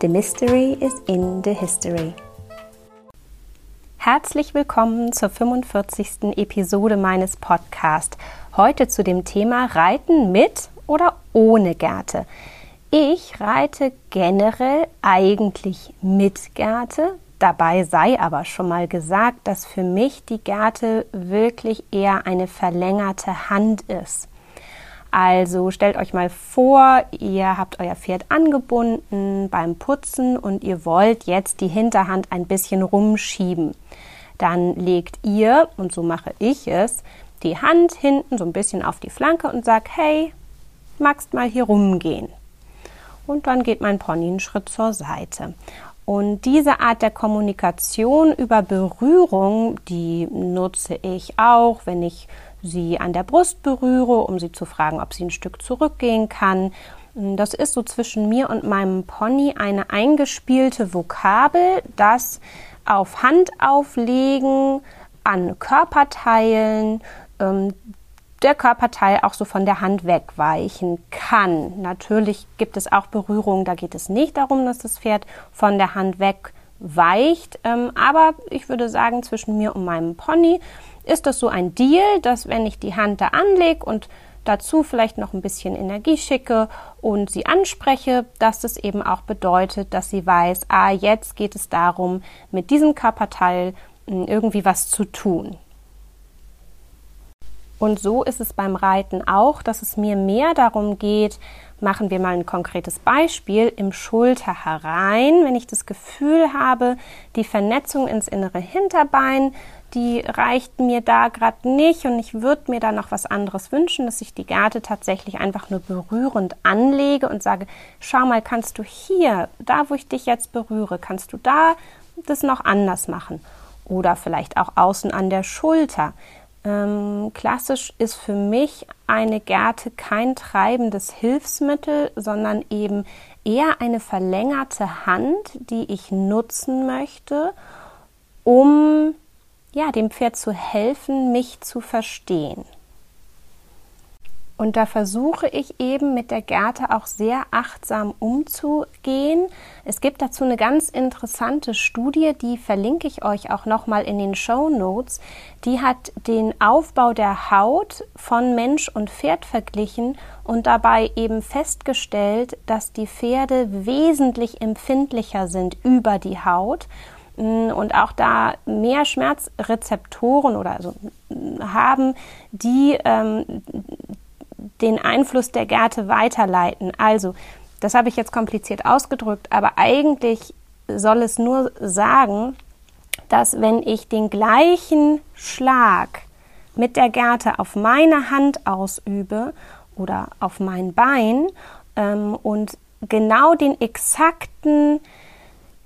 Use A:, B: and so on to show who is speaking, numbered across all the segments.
A: The Mystery is in the History. Herzlich willkommen zur 45. Episode meines Podcasts. Heute zu dem Thema Reiten mit oder ohne Gerte. Ich reite generell eigentlich mit Gerte. Dabei sei aber schon mal gesagt, dass für mich die Gerte wirklich eher eine verlängerte Hand ist. Also stellt euch mal vor, ihr habt euer Pferd angebunden beim Putzen und ihr wollt jetzt die Hinterhand ein bisschen rumschieben. Dann legt ihr, und so mache ich es, die Hand hinten so ein bisschen auf die Flanke und sagt, hey, magst mal hier rumgehen. Und dann geht mein Pony einen Schritt zur Seite. Und diese Art der Kommunikation über Berührung, die nutze ich auch, wenn ich sie an der Brust berühre, um sie zu fragen, ob sie ein Stück zurückgehen kann. Das ist so zwischen mir und meinem Pony eine eingespielte Vokabel, das auf Hand auflegen, an Körperteilen, ähm, der Körperteil auch so von der Hand wegweichen kann. Natürlich gibt es auch Berührungen, da geht es nicht darum, dass das Pferd von der Hand wegweicht, ähm, aber ich würde sagen, zwischen mir und meinem Pony ist das so ein Deal, dass wenn ich die Hand da anlege und dazu vielleicht noch ein bisschen Energie schicke und sie anspreche, dass das eben auch bedeutet, dass sie weiß, ah, jetzt geht es darum, mit diesem Körperteil hm, irgendwie was zu tun. Und so ist es beim Reiten auch, dass es mir mehr darum geht, machen wir mal ein konkretes Beispiel, im Schulter herein, wenn ich das Gefühl habe, die Vernetzung ins innere Hinterbein die reicht mir da gerade nicht und ich würde mir da noch was anderes wünschen, dass ich die Gerte tatsächlich einfach nur berührend anlege und sage, schau mal, kannst du hier, da wo ich dich jetzt berühre, kannst du da das noch anders machen? Oder vielleicht auch außen an der Schulter. Ähm, klassisch ist für mich eine Gerte kein treibendes Hilfsmittel, sondern eben eher eine verlängerte Hand, die ich nutzen möchte, um ja, dem Pferd zu helfen, mich zu verstehen. Und da versuche ich eben mit der Gerte auch sehr achtsam umzugehen. Es gibt dazu eine ganz interessante Studie, die verlinke ich euch auch nochmal in den Show Notes. Die hat den Aufbau der Haut von Mensch und Pferd verglichen und dabei eben festgestellt, dass die Pferde wesentlich empfindlicher sind über die Haut und auch da mehr Schmerzrezeptoren oder also haben, die ähm, den Einfluss der Gärte weiterleiten. Also, das habe ich jetzt kompliziert ausgedrückt, aber eigentlich soll es nur sagen, dass wenn ich den gleichen Schlag mit der Gerte auf meine Hand ausübe oder auf mein Bein ähm, und genau den exakten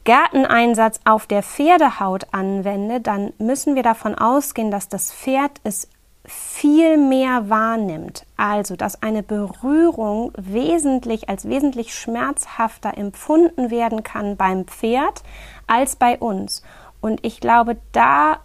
A: Gärteneinsatz auf der Pferdehaut anwende, dann müssen wir davon ausgehen, dass das Pferd es viel mehr wahrnimmt. Also, dass eine Berührung wesentlich als wesentlich schmerzhafter empfunden werden kann beim Pferd als bei uns. Und ich glaube, da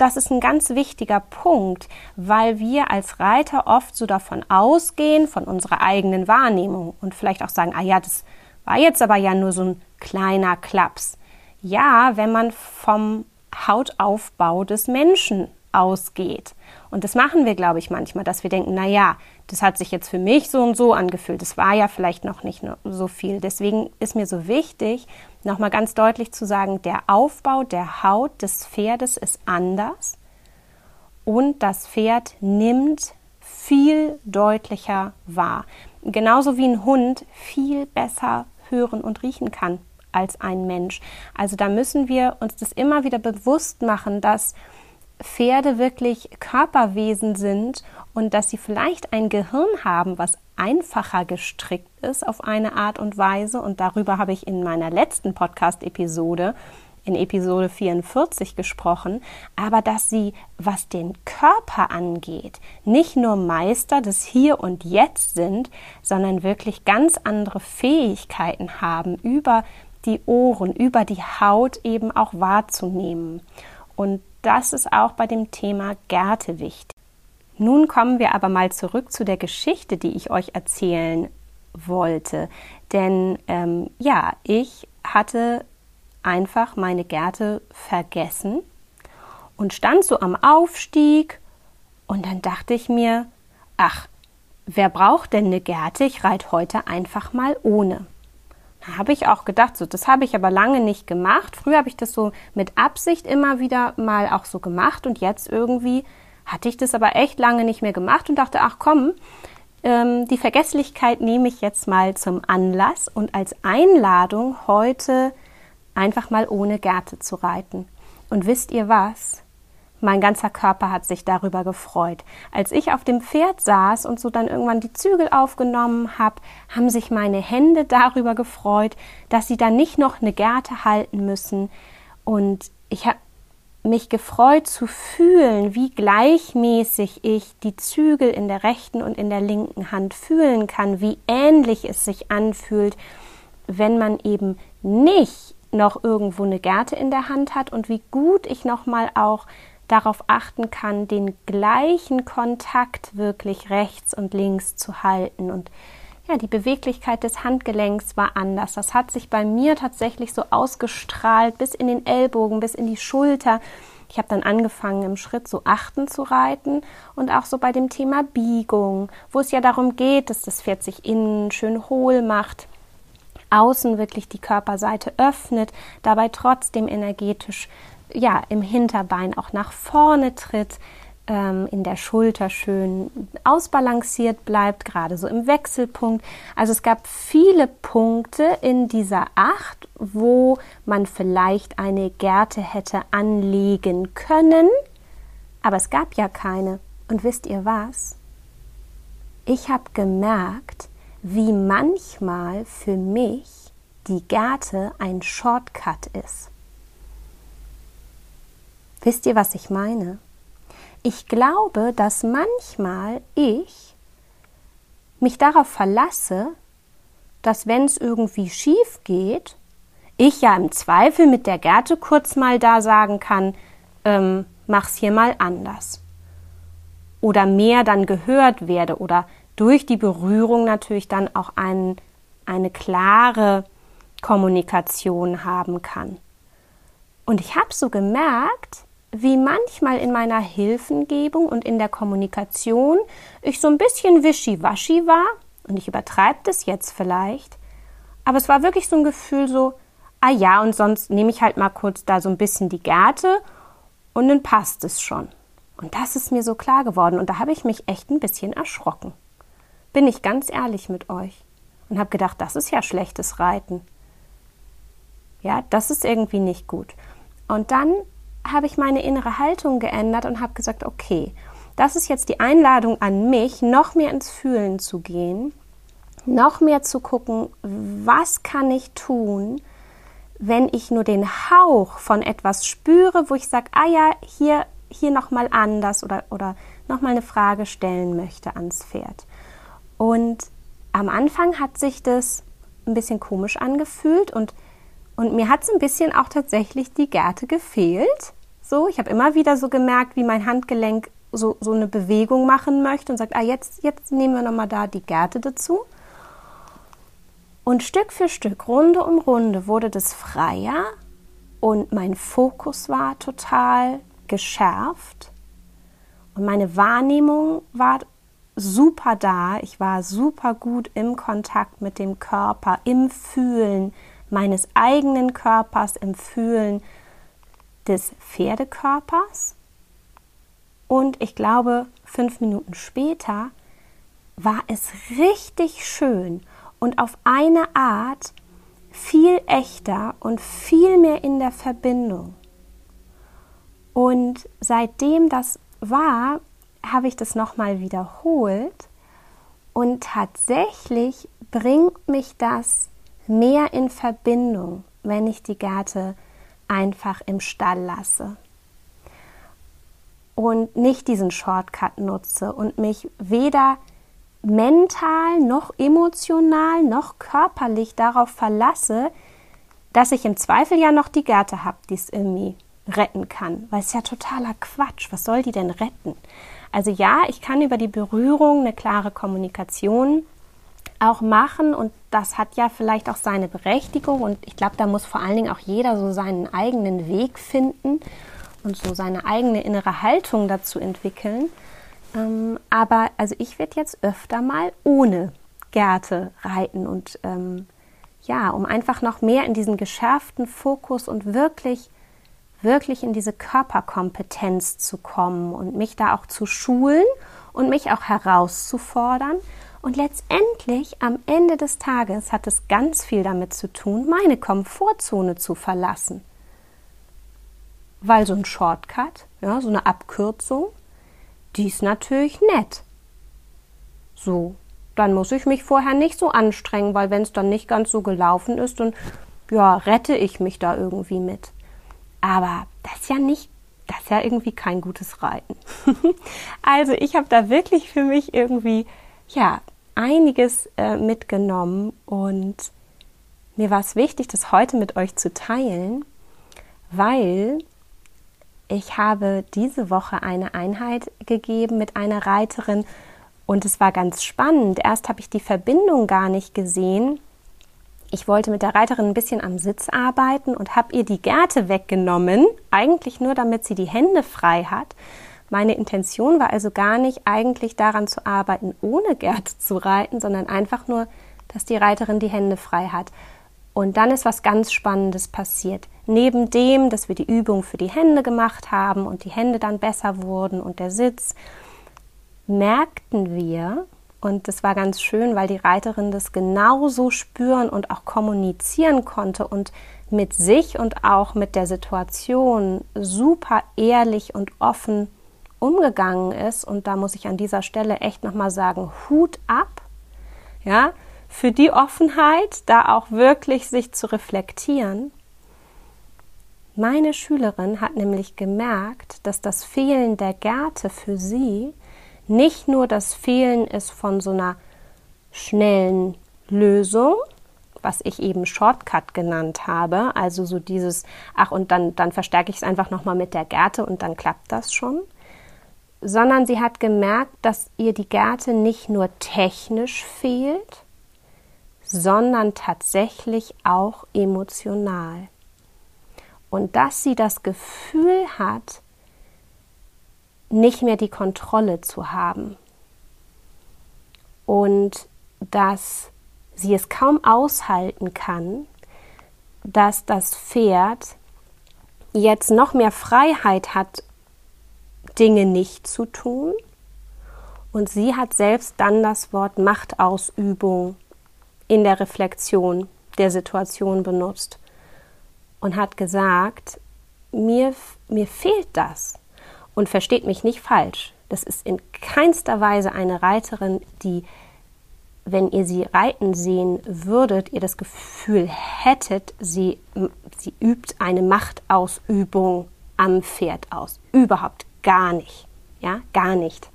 A: das ist ein ganz wichtiger Punkt, weil wir als Reiter oft so davon ausgehen, von unserer eigenen Wahrnehmung und vielleicht auch sagen, ah ja, das war jetzt aber ja nur so ein kleiner Klaps. Ja, wenn man vom Hautaufbau des Menschen ausgeht. Und das machen wir, glaube ich, manchmal, dass wir denken, na ja, das hat sich jetzt für mich so und so angefühlt. Das war ja vielleicht noch nicht so viel. Deswegen ist mir so wichtig, nochmal ganz deutlich zu sagen, der Aufbau der Haut des Pferdes ist anders und das Pferd nimmt viel deutlicher wahr. Genauso wie ein Hund viel besser hören und riechen kann als ein Mensch. Also da müssen wir uns das immer wieder bewusst machen, dass Pferde wirklich Körperwesen sind und dass sie vielleicht ein Gehirn haben, was einfacher gestrickt ist auf eine Art und Weise. Und darüber habe ich in meiner letzten Podcast-Episode in Episode 44 gesprochen, aber dass sie, was den Körper angeht, nicht nur Meister des Hier und Jetzt sind, sondern wirklich ganz andere Fähigkeiten haben, über die Ohren, über die Haut eben auch wahrzunehmen. Und das ist auch bei dem Thema Gärte wichtig. Nun kommen wir aber mal zurück zu der Geschichte, die ich euch erzählen wollte. Denn ähm, ja, ich hatte einfach meine Gärte vergessen und stand so am Aufstieg und dann dachte ich mir, ach, wer braucht denn eine Gärte? Ich reite heute einfach mal ohne. Da habe ich auch gedacht, so, das habe ich aber lange nicht gemacht. Früher habe ich das so mit Absicht immer wieder mal auch so gemacht und jetzt irgendwie hatte ich das aber echt lange nicht mehr gemacht und dachte, ach komm, ähm, die Vergesslichkeit nehme ich jetzt mal zum Anlass und als Einladung heute einfach mal ohne Gerte zu reiten. Und wisst ihr was? Mein ganzer Körper hat sich darüber gefreut. Als ich auf dem Pferd saß und so dann irgendwann die Zügel aufgenommen habe, haben sich meine Hände darüber gefreut, dass sie dann nicht noch eine Gerte halten müssen. Und ich habe mich gefreut zu fühlen, wie gleichmäßig ich die Zügel in der rechten und in der linken Hand fühlen kann, wie ähnlich es sich anfühlt, wenn man eben nicht noch irgendwo eine Gerte in der Hand hat und wie gut ich nochmal auch darauf achten kann, den gleichen Kontakt wirklich rechts und links zu halten. Und ja, die Beweglichkeit des Handgelenks war anders. Das hat sich bei mir tatsächlich so ausgestrahlt bis in den Ellbogen, bis in die Schulter. Ich habe dann angefangen, im Schritt so achten zu reiten und auch so bei dem Thema Biegung, wo es ja darum geht, dass das Pferd sich innen schön hohl macht außen wirklich die Körperseite öffnet, dabei trotzdem energetisch ja im Hinterbein auch nach vorne tritt, ähm, in der Schulter schön ausbalanciert bleibt, gerade so im Wechselpunkt. Also es gab viele Punkte in dieser Acht, wo man vielleicht eine Gerte hätte anlegen können, aber es gab ja keine. Und wisst ihr was? Ich habe gemerkt, wie manchmal für mich die Gerte ein Shortcut ist. Wisst ihr, was ich meine? Ich glaube, dass manchmal ich mich darauf verlasse, dass wenn es irgendwie schief geht, ich ja im Zweifel mit der Gerte kurz mal da sagen kann, ähm, mach's hier mal anders. Oder mehr dann gehört werde oder durch die Berührung natürlich dann auch ein, eine klare Kommunikation haben kann. Und ich habe so gemerkt, wie manchmal in meiner Hilfengebung und in der Kommunikation ich so ein bisschen wischiwaschi war, und ich übertreibe das jetzt vielleicht, aber es war wirklich so ein Gefühl so, ah ja, und sonst nehme ich halt mal kurz da so ein bisschen die Gärte und dann passt es schon. Und das ist mir so klar geworden und da habe ich mich echt ein bisschen erschrocken. Bin ich ganz ehrlich mit euch und habe gedacht, das ist ja schlechtes Reiten. Ja, das ist irgendwie nicht gut. Und dann habe ich meine innere Haltung geändert und habe gesagt, okay, das ist jetzt die Einladung an mich, noch mehr ins Fühlen zu gehen, noch mehr zu gucken, was kann ich tun, wenn ich nur den Hauch von etwas spüre, wo ich sage, ah ja, hier, hier nochmal anders oder, oder nochmal eine Frage stellen möchte ans Pferd. Und am Anfang hat sich das ein bisschen komisch angefühlt und, und mir hat es ein bisschen auch tatsächlich die Gerte gefehlt so, ich habe immer wieder so gemerkt, wie mein Handgelenk so, so eine Bewegung machen möchte und sagt, ah, jetzt, jetzt nehmen wir nochmal da die Gerte dazu. Und Stück für Stück, Runde um Runde wurde das freier und mein Fokus war total geschärft und meine Wahrnehmung war super da. Ich war super gut im Kontakt mit dem Körper, im Fühlen meines eigenen Körpers, im Fühlen des Pferdekörpers. Und ich glaube, fünf Minuten später war es richtig schön und auf eine Art viel echter und viel mehr in der Verbindung. Und seitdem das war, habe ich das nochmal wiederholt und tatsächlich bringt mich das mehr in Verbindung, wenn ich die Gerte einfach im Stall lasse und nicht diesen Shortcut nutze und mich weder mental noch emotional noch körperlich darauf verlasse, dass ich im Zweifel ja noch die Gärte habe, die es irgendwie retten kann. Weil es ja totaler Quatsch. Was soll die denn retten? Also ja, ich kann über die Berührung eine klare Kommunikation auch machen und das hat ja vielleicht auch seine Berechtigung und ich glaube, da muss vor allen Dingen auch jeder so seinen eigenen Weg finden und so seine eigene innere Haltung dazu entwickeln. Ähm, aber also ich werde jetzt öfter mal ohne Gärte reiten und ähm, ja, um einfach noch mehr in diesen geschärften Fokus und wirklich, wirklich in diese Körperkompetenz zu kommen und mich da auch zu schulen und mich auch herauszufordern und letztendlich am Ende des Tages hat es ganz viel damit zu tun, meine Komfortzone zu verlassen. Weil so ein Shortcut, ja, so eine Abkürzung, die ist natürlich nett. So, dann muss ich mich vorher nicht so anstrengen, weil wenn es dann nicht ganz so gelaufen ist, dann ja, rette ich mich da irgendwie mit. Aber das ist ja nicht, das ist ja irgendwie kein gutes Reiten. also ich habe da wirklich für mich irgendwie ja einiges äh, mitgenommen und mir war es wichtig, das heute mit euch zu teilen, weil ich habe diese Woche eine Einheit gegeben mit einer Reiterin und es war ganz spannend. Erst habe ich die Verbindung gar nicht gesehen. Ich wollte mit der Reiterin ein bisschen am Sitz arbeiten und habe ihr die Gerte weggenommen, eigentlich nur damit sie die Hände frei hat. Meine Intention war also gar nicht eigentlich daran zu arbeiten, ohne Gerte zu reiten, sondern einfach nur, dass die Reiterin die Hände frei hat. Und dann ist was ganz Spannendes passiert. Neben dem, dass wir die Übung für die Hände gemacht haben und die Hände dann besser wurden und der Sitz, merkten wir, und das war ganz schön, weil die Reiterin das genauso spüren und auch kommunizieren konnte und mit sich und auch mit der Situation super ehrlich und offen umgegangen ist. Und da muss ich an dieser Stelle echt nochmal sagen, Hut ab, ja, für die Offenheit, da auch wirklich sich zu reflektieren. Meine Schülerin hat nämlich gemerkt, dass das Fehlen der Gärte für sie nicht nur das Fehlen ist von so einer schnellen Lösung, was ich eben Shortcut genannt habe, also so dieses, ach und dann, dann verstärke ich es einfach nochmal mit der Gerte und dann klappt das schon, sondern sie hat gemerkt, dass ihr die Gerte nicht nur technisch fehlt, sondern tatsächlich auch emotional. Und dass sie das Gefühl hat, nicht mehr die Kontrolle zu haben. Und dass sie es kaum aushalten kann, dass das Pferd jetzt noch mehr Freiheit hat, Dinge nicht zu tun. Und sie hat selbst dann das Wort Machtausübung in der Reflexion der Situation benutzt und hat gesagt, mir, mir fehlt das. Und versteht mich nicht falsch, das ist in keinster Weise eine Reiterin, die, wenn ihr sie reiten sehen würdet, ihr das Gefühl hättet, sie, sie übt eine Machtausübung am Pferd aus. Überhaupt gar nicht. Ja, gar nicht.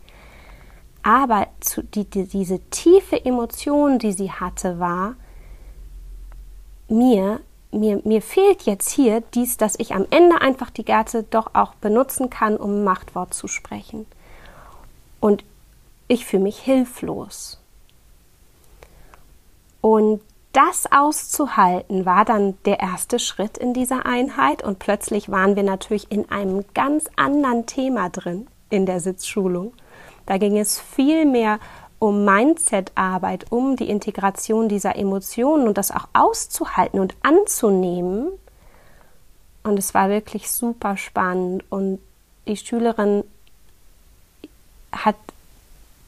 A: Aber zu, die, die, diese tiefe Emotion, die sie hatte, war, mir mir, mir fehlt jetzt hier dies, dass ich am Ende einfach die Gerte doch auch benutzen kann, um Machtwort zu sprechen. Und ich fühle mich hilflos. Und das auszuhalten war dann der erste Schritt in dieser Einheit und plötzlich waren wir natürlich in einem ganz anderen Thema drin in der Sitzschulung. Da ging es viel mehr um Mindset-Arbeit, um die Integration dieser Emotionen und das auch auszuhalten und anzunehmen. Und es war wirklich super spannend. Und die Schülerin hat,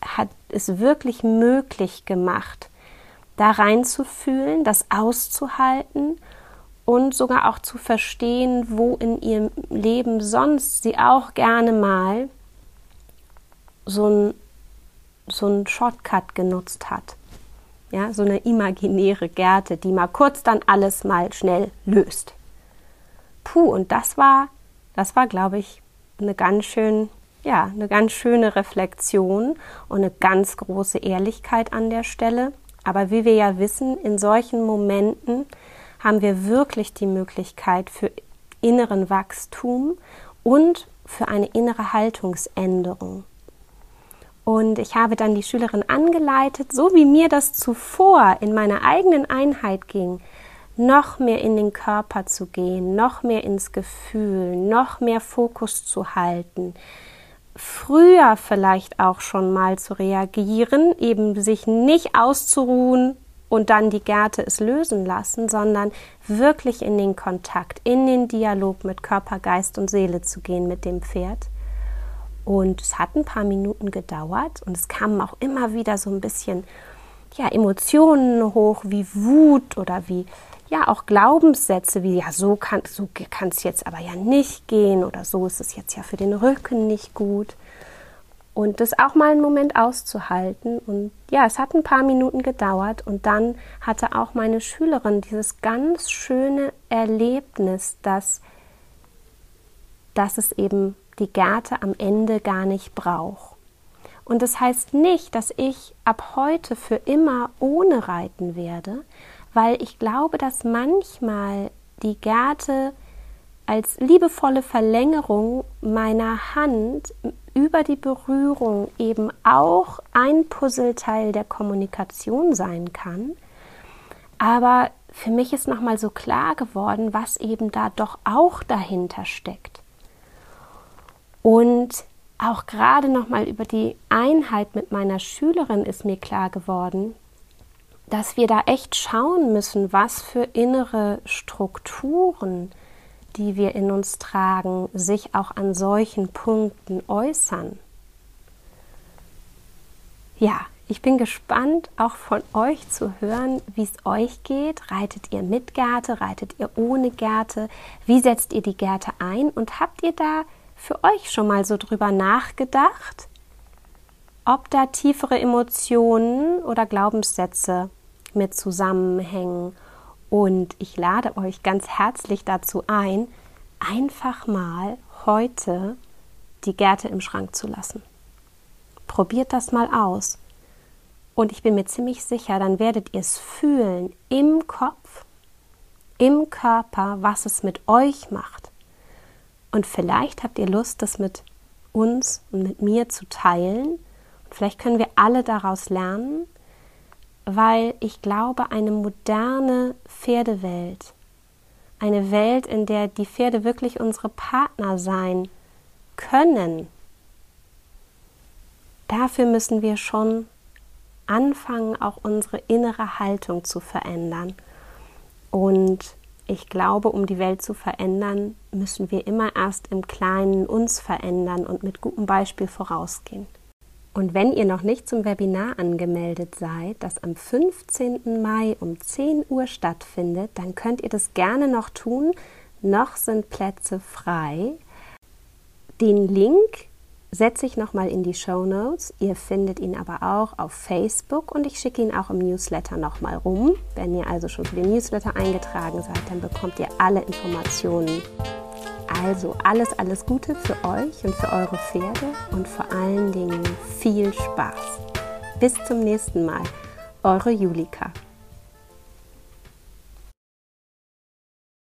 A: hat es wirklich möglich gemacht, da reinzufühlen, das auszuhalten und sogar auch zu verstehen, wo in ihrem Leben sonst sie auch gerne mal so ein so einen Shortcut genutzt hat. Ja, so eine imaginäre Gerte, die mal kurz dann alles mal schnell löst. puh, und das war, das war, glaube ich, eine ganz schön, ja, eine ganz schöne Reflexion und eine ganz große Ehrlichkeit an der Stelle. Aber wie wir ja wissen, in solchen Momenten haben wir wirklich die Möglichkeit für inneren Wachstum und für eine innere Haltungsänderung. Und ich habe dann die Schülerin angeleitet, so wie mir das zuvor in meiner eigenen Einheit ging, noch mehr in den Körper zu gehen, noch mehr ins Gefühl, noch mehr Fokus zu halten, früher vielleicht auch schon mal zu reagieren, eben sich nicht auszuruhen und dann die Gärte es lösen lassen, sondern wirklich in den Kontakt, in den Dialog mit Körper, Geist und Seele zu gehen mit dem Pferd. Und es hat ein paar Minuten gedauert und es kamen auch immer wieder so ein bisschen ja, Emotionen hoch, wie Wut oder wie ja auch Glaubenssätze wie ja so kann so es jetzt aber ja nicht gehen oder so ist es jetzt ja für den Rücken nicht gut. Und das auch mal einen Moment auszuhalten. Und ja es hat ein paar Minuten gedauert und dann hatte auch meine Schülerin dieses ganz schöne Erlebnis dass dass es eben die Gerte am Ende gar nicht braucht und das heißt nicht, dass ich ab heute für immer ohne reiten werde, weil ich glaube, dass manchmal die Gerte als liebevolle Verlängerung meiner Hand über die Berührung eben auch ein Puzzleteil der Kommunikation sein kann. Aber für mich ist nochmal so klar geworden, was eben da doch auch dahinter steckt. Und auch gerade nochmal über die Einheit mit meiner Schülerin ist mir klar geworden, dass wir da echt schauen müssen, was für innere Strukturen, die wir in uns tragen, sich auch an solchen Punkten äußern. Ja, ich bin gespannt, auch von euch zu hören, wie es euch geht. Reitet ihr mit Gärte? Reitet ihr ohne Gärte? Wie setzt ihr die Gärte ein? Und habt ihr da für euch schon mal so drüber nachgedacht, ob da tiefere Emotionen oder Glaubenssätze mit zusammenhängen. Und ich lade euch ganz herzlich dazu ein, einfach mal heute die Gärte im Schrank zu lassen. Probiert das mal aus. Und ich bin mir ziemlich sicher, dann werdet ihr es fühlen im Kopf, im Körper, was es mit euch macht. Und vielleicht habt ihr Lust, das mit uns und mit mir zu teilen. Und vielleicht können wir alle daraus lernen, weil ich glaube, eine moderne Pferdewelt, eine Welt, in der die Pferde wirklich unsere Partner sein können, dafür müssen wir schon anfangen, auch unsere innere Haltung zu verändern. Und ich glaube, um die Welt zu verändern, müssen wir immer erst im Kleinen uns verändern und mit gutem Beispiel vorausgehen. Und wenn ihr noch nicht zum Webinar angemeldet seid, das am 15. Mai um 10 Uhr stattfindet, dann könnt ihr das gerne noch tun. Noch sind Plätze frei. Den Link setze ich nochmal in die Show Notes. Ihr findet ihn aber auch auf Facebook und ich schicke ihn auch im Newsletter nochmal rum. Wenn ihr also schon für den Newsletter eingetragen seid, dann bekommt ihr alle Informationen also alles, alles Gute für euch und für eure Pferde und vor allen Dingen viel Spaß. Bis zum nächsten Mal, eure Julika.